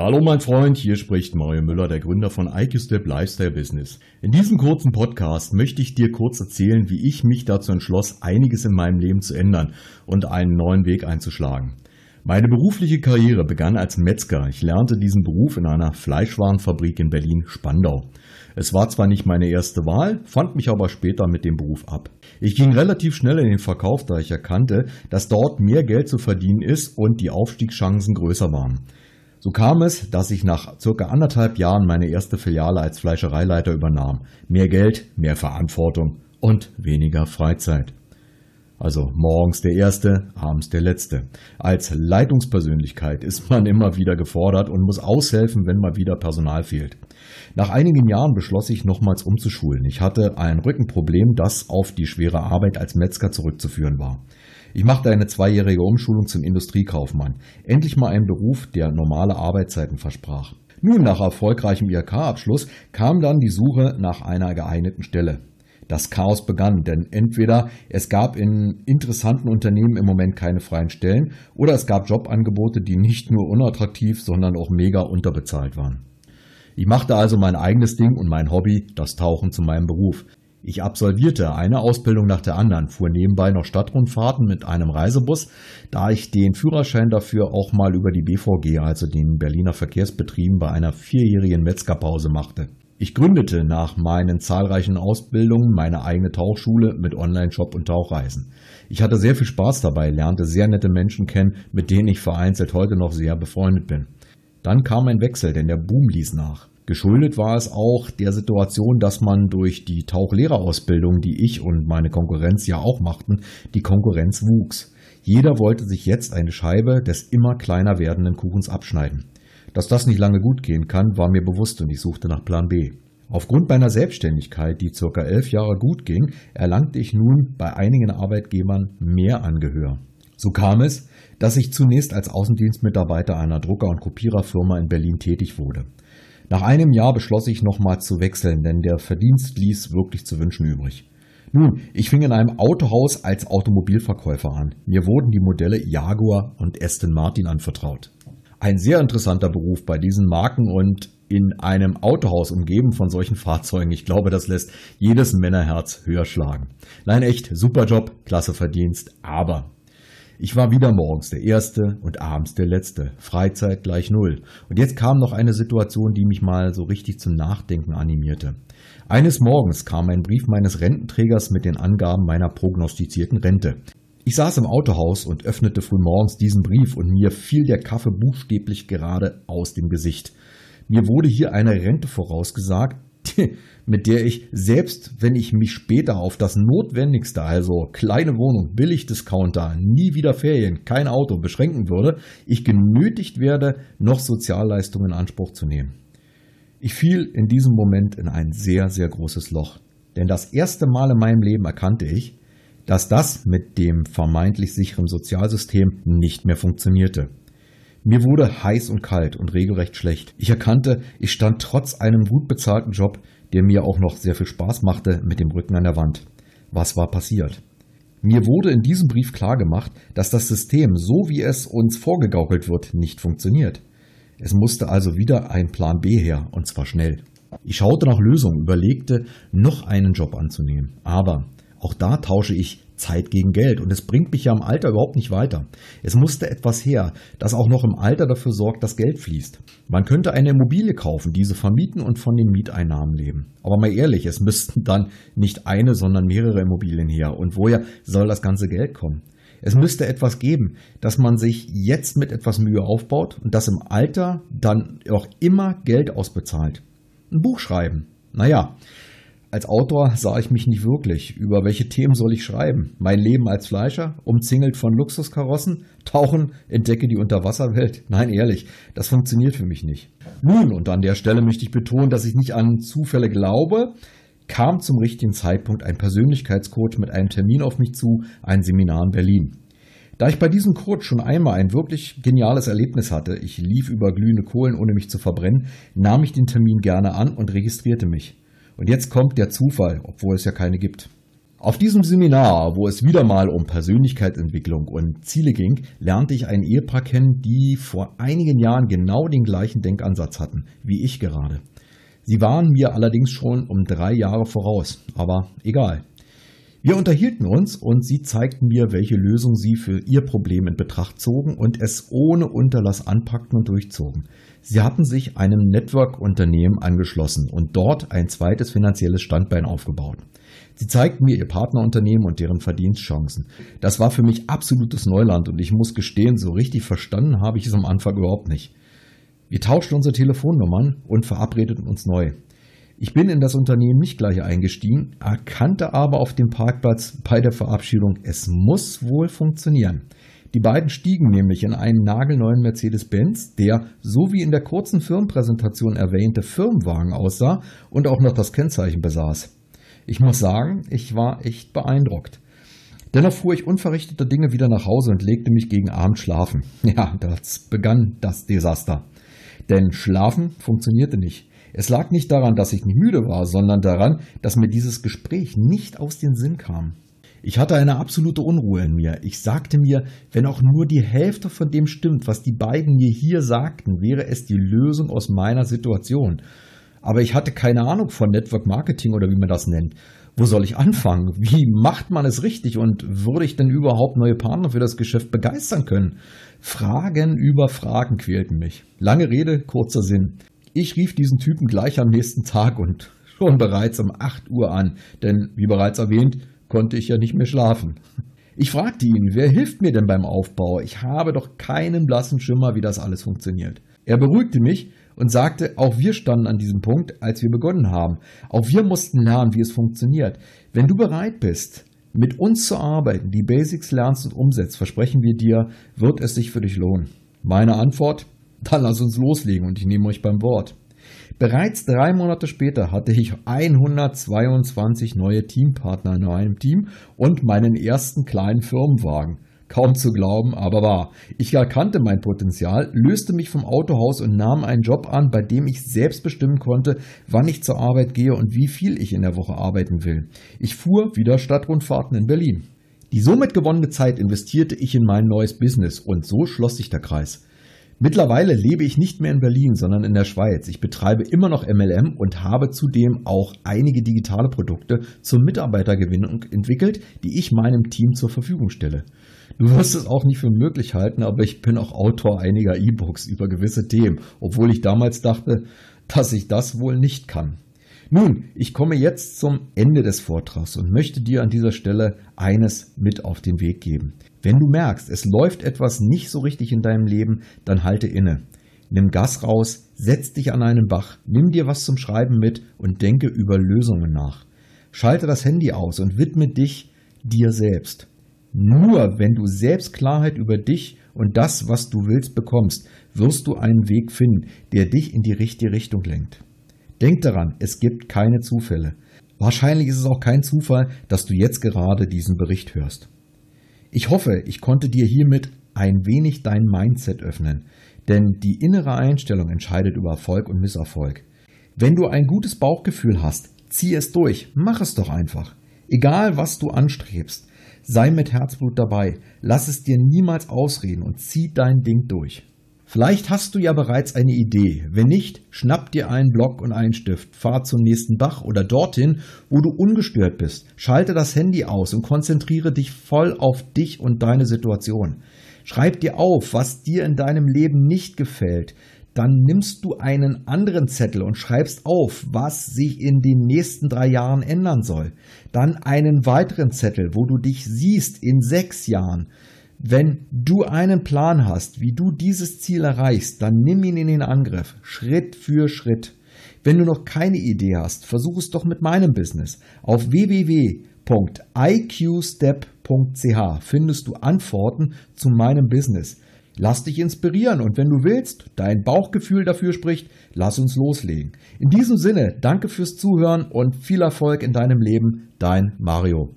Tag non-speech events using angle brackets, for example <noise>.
Hallo mein Freund, hier spricht Mario Müller, der Gründer von IQStep Lifestyle Business. In diesem kurzen Podcast möchte ich dir kurz erzählen, wie ich mich dazu entschloss, einiges in meinem Leben zu ändern und einen neuen Weg einzuschlagen. Meine berufliche Karriere begann als Metzger. Ich lernte diesen Beruf in einer Fleischwarenfabrik in Berlin-Spandau. Es war zwar nicht meine erste Wahl, fand mich aber später mit dem Beruf ab. Ich ging relativ schnell in den Verkauf, da ich erkannte, dass dort mehr Geld zu verdienen ist und die Aufstiegschancen größer waren. So kam es, dass ich nach circa anderthalb Jahren meine erste Filiale als Fleischereileiter übernahm. Mehr Geld, mehr Verantwortung und weniger Freizeit. Also morgens der Erste, abends der Letzte. Als Leitungspersönlichkeit ist man immer wieder gefordert und muss aushelfen, wenn mal wieder Personal fehlt. Nach einigen Jahren beschloss ich nochmals umzuschulen. Ich hatte ein Rückenproblem, das auf die schwere Arbeit als Metzger zurückzuführen war. Ich machte eine zweijährige Umschulung zum Industriekaufmann. Endlich mal ein Beruf, der normale Arbeitszeiten versprach. Nun, nach erfolgreichem IHK-Abschluss kam dann die Suche nach einer geeigneten Stelle. Das Chaos begann, denn entweder es gab in interessanten Unternehmen im Moment keine freien Stellen oder es gab Jobangebote, die nicht nur unattraktiv, sondern auch mega unterbezahlt waren. Ich machte also mein eigenes Ding und mein Hobby, das Tauchen, zu meinem Beruf. Ich absolvierte eine Ausbildung nach der anderen, fuhr nebenbei noch Stadtrundfahrten mit einem Reisebus, da ich den Führerschein dafür auch mal über die BVG, also den Berliner Verkehrsbetrieben, bei einer vierjährigen Metzgerpause machte. Ich gründete nach meinen zahlreichen Ausbildungen meine eigene Tauchschule mit Online-Shop und Tauchreisen. Ich hatte sehr viel Spaß dabei, lernte sehr nette Menschen kennen, mit denen ich vereinzelt heute noch sehr befreundet bin. Dann kam ein Wechsel, denn der Boom ließ nach. Geschuldet war es auch der Situation, dass man durch die Tauchlehrerausbildung, die ich und meine Konkurrenz ja auch machten, die Konkurrenz wuchs. Jeder wollte sich jetzt eine Scheibe des immer kleiner werdenden Kuchens abschneiden. Dass das nicht lange gut gehen kann, war mir bewusst und ich suchte nach Plan B. Aufgrund meiner Selbstständigkeit, die circa elf Jahre gut ging, erlangte ich nun bei einigen Arbeitgebern mehr Angehör. So kam es, dass ich zunächst als Außendienstmitarbeiter einer Drucker- und Kopiererfirma in Berlin tätig wurde. Nach einem Jahr beschloss ich nochmal zu wechseln, denn der Verdienst ließ wirklich zu wünschen übrig. Nun, ich fing in einem Autohaus als Automobilverkäufer an. Mir wurden die Modelle Jaguar und Aston Martin anvertraut. Ein sehr interessanter Beruf bei diesen Marken und in einem Autohaus umgeben von solchen Fahrzeugen. Ich glaube, das lässt jedes Männerherz höher schlagen. Nein, echt, super Job, klasse Verdienst, aber ich war wieder morgens der Erste und abends der Letzte. Freizeit gleich Null. Und jetzt kam noch eine Situation, die mich mal so richtig zum Nachdenken animierte. Eines Morgens kam ein Brief meines Rententrägers mit den Angaben meiner prognostizierten Rente. Ich saß im Autohaus und öffnete frühmorgens diesen Brief und mir fiel der Kaffee buchstäblich gerade aus dem Gesicht. Mir wurde hier eine Rente vorausgesagt, <laughs> mit der ich, selbst wenn ich mich später auf das Notwendigste, also kleine Wohnung, Billigdiscounter, nie wieder Ferien, kein Auto beschränken würde, ich genötigt werde, noch Sozialleistungen in Anspruch zu nehmen. Ich fiel in diesem Moment in ein sehr, sehr großes Loch. Denn das erste Mal in meinem Leben erkannte ich, dass das mit dem vermeintlich sicheren Sozialsystem nicht mehr funktionierte. Mir wurde heiß und kalt und regelrecht schlecht. Ich erkannte, ich stand trotz einem gut bezahlten Job, der mir auch noch sehr viel Spaß machte, mit dem Rücken an der Wand. Was war passiert? Mir wurde in diesem Brief klargemacht, dass das System, so wie es uns vorgegaukelt wird, nicht funktioniert. Es musste also wieder ein Plan B her, und zwar schnell. Ich schaute nach Lösungen, überlegte, noch einen Job anzunehmen. Aber auch da tausche ich Zeit gegen Geld. Und es bringt mich ja im Alter überhaupt nicht weiter. Es musste etwas her, das auch noch im Alter dafür sorgt, dass Geld fließt. Man könnte eine Immobilie kaufen, diese vermieten und von den Mieteinnahmen leben. Aber mal ehrlich, es müssten dann nicht eine, sondern mehrere Immobilien her. Und woher soll das ganze Geld kommen? Es müsste etwas geben, dass man sich jetzt mit etwas Mühe aufbaut und das im Alter dann auch immer Geld ausbezahlt. Ein Buch schreiben. Naja, als Autor sah ich mich nicht wirklich. Über welche Themen soll ich schreiben? Mein Leben als Fleischer? Umzingelt von Luxuskarossen? Tauchen? Entdecke die Unterwasserwelt? <laughs> Nein, ehrlich, das funktioniert für mich nicht. Nun, und an der Stelle möchte ich betonen, dass ich nicht an Zufälle glaube, kam zum richtigen Zeitpunkt ein Persönlichkeitscoach mit einem Termin auf mich zu, ein Seminar in Berlin. Da ich bei diesem Coach schon einmal ein wirklich geniales Erlebnis hatte, ich lief über glühende Kohlen, ohne mich zu verbrennen, nahm ich den Termin gerne an und registrierte mich. Und jetzt kommt der Zufall, obwohl es ja keine gibt. Auf diesem Seminar, wo es wieder mal um Persönlichkeitsentwicklung und Ziele ging, lernte ich ein Ehepaar kennen, die vor einigen Jahren genau den gleichen Denkansatz hatten, wie ich gerade. Sie waren mir allerdings schon um drei Jahre voraus, aber egal. Wir unterhielten uns und sie zeigten mir, welche Lösung sie für ihr Problem in Betracht zogen und es ohne Unterlass anpackten und durchzogen. Sie hatten sich einem Network-Unternehmen angeschlossen und dort ein zweites finanzielles Standbein aufgebaut. Sie zeigten mir ihr Partnerunternehmen und deren Verdienstchancen. Das war für mich absolutes Neuland und ich muss gestehen, so richtig verstanden habe ich es am Anfang überhaupt nicht. Wir tauschten unsere Telefonnummern und verabredeten uns neu. Ich bin in das Unternehmen nicht gleich eingestiegen, erkannte aber auf dem Parkplatz bei der Verabschiedung, es muss wohl funktionieren. Die beiden stiegen nämlich in einen nagelneuen Mercedes-Benz, der, so wie in der kurzen Firmenpräsentation erwähnte, Firmenwagen aussah und auch noch das Kennzeichen besaß. Ich muss sagen, ich war echt beeindruckt. Dennoch fuhr ich unverrichteter Dinge wieder nach Hause und legte mich gegen Abend schlafen. Ja, das begann das Desaster. Denn schlafen funktionierte nicht. Es lag nicht daran, dass ich nicht müde war, sondern daran, dass mir dieses Gespräch nicht aus den Sinn kam. Ich hatte eine absolute Unruhe in mir. Ich sagte mir, wenn auch nur die Hälfte von dem stimmt, was die beiden mir hier sagten, wäre es die Lösung aus meiner Situation. Aber ich hatte keine Ahnung von Network Marketing oder wie man das nennt. Wo soll ich anfangen? Wie macht man es richtig? Und würde ich denn überhaupt neue Partner für das Geschäft begeistern können? Fragen über Fragen quälten mich. Lange Rede, kurzer Sinn. Ich rief diesen Typen gleich am nächsten Tag und schon bereits um 8 Uhr an, denn wie bereits erwähnt, konnte ich ja nicht mehr schlafen. Ich fragte ihn, wer hilft mir denn beim Aufbau? Ich habe doch keinen blassen Schimmer, wie das alles funktioniert. Er beruhigte mich und sagte, auch wir standen an diesem Punkt, als wir begonnen haben. Auch wir mussten lernen, wie es funktioniert. Wenn du bereit bist, mit uns zu arbeiten, die Basics lernst und umsetzt, versprechen wir dir, wird es sich für dich lohnen. Meine Antwort? Dann lass uns loslegen und ich nehme euch beim Wort. Bereits drei Monate später hatte ich 122 neue Teampartner in meinem Team und meinen ersten kleinen Firmenwagen. Kaum zu glauben, aber wahr. Ich erkannte mein Potenzial, löste mich vom Autohaus und nahm einen Job an, bei dem ich selbst bestimmen konnte, wann ich zur Arbeit gehe und wie viel ich in der Woche arbeiten will. Ich fuhr wieder Stadtrundfahrten in Berlin. Die somit gewonnene Zeit investierte ich in mein neues Business und so schloss sich der Kreis. Mittlerweile lebe ich nicht mehr in Berlin, sondern in der Schweiz. Ich betreibe immer noch MLM und habe zudem auch einige digitale Produkte zur Mitarbeitergewinnung entwickelt, die ich meinem Team zur Verfügung stelle. Du wirst es auch nicht für möglich halten, aber ich bin auch Autor einiger E-Books über gewisse Themen, obwohl ich damals dachte, dass ich das wohl nicht kann. Nun, ich komme jetzt zum Ende des Vortrags und möchte dir an dieser Stelle eines mit auf den Weg geben. Wenn du merkst, es läuft etwas nicht so richtig in deinem Leben, dann halte inne. Nimm Gas raus, setz dich an einen Bach, nimm dir was zum Schreiben mit und denke über Lösungen nach. Schalte das Handy aus und widme dich dir selbst. Nur wenn du selbst Klarheit über dich und das, was du willst, bekommst, wirst du einen Weg finden, der dich in die richtige Richtung lenkt. Denk daran, es gibt keine Zufälle. Wahrscheinlich ist es auch kein Zufall, dass du jetzt gerade diesen Bericht hörst. Ich hoffe, ich konnte dir hiermit ein wenig dein Mindset öffnen, denn die innere Einstellung entscheidet über Erfolg und Misserfolg. Wenn du ein gutes Bauchgefühl hast, zieh es durch, mach es doch einfach. Egal was du anstrebst, sei mit Herzblut dabei, lass es dir niemals ausreden und zieh dein Ding durch. Vielleicht hast du ja bereits eine Idee. Wenn nicht, schnapp dir einen Block und einen Stift, fahr zum nächsten Bach oder dorthin, wo du ungestört bist. Schalte das Handy aus und konzentriere dich voll auf dich und deine Situation. Schreib dir auf, was dir in deinem Leben nicht gefällt. Dann nimmst du einen anderen Zettel und schreibst auf, was sich in den nächsten drei Jahren ändern soll. Dann einen weiteren Zettel, wo du dich siehst in sechs Jahren. Wenn du einen Plan hast, wie du dieses Ziel erreichst, dann nimm ihn in den Angriff, Schritt für Schritt. Wenn du noch keine Idee hast, versuch es doch mit meinem Business. Auf www.iqstep.ch findest du Antworten zu meinem Business. Lass dich inspirieren und wenn du willst, dein Bauchgefühl dafür spricht, lass uns loslegen. In diesem Sinne, danke fürs Zuhören und viel Erfolg in deinem Leben, dein Mario.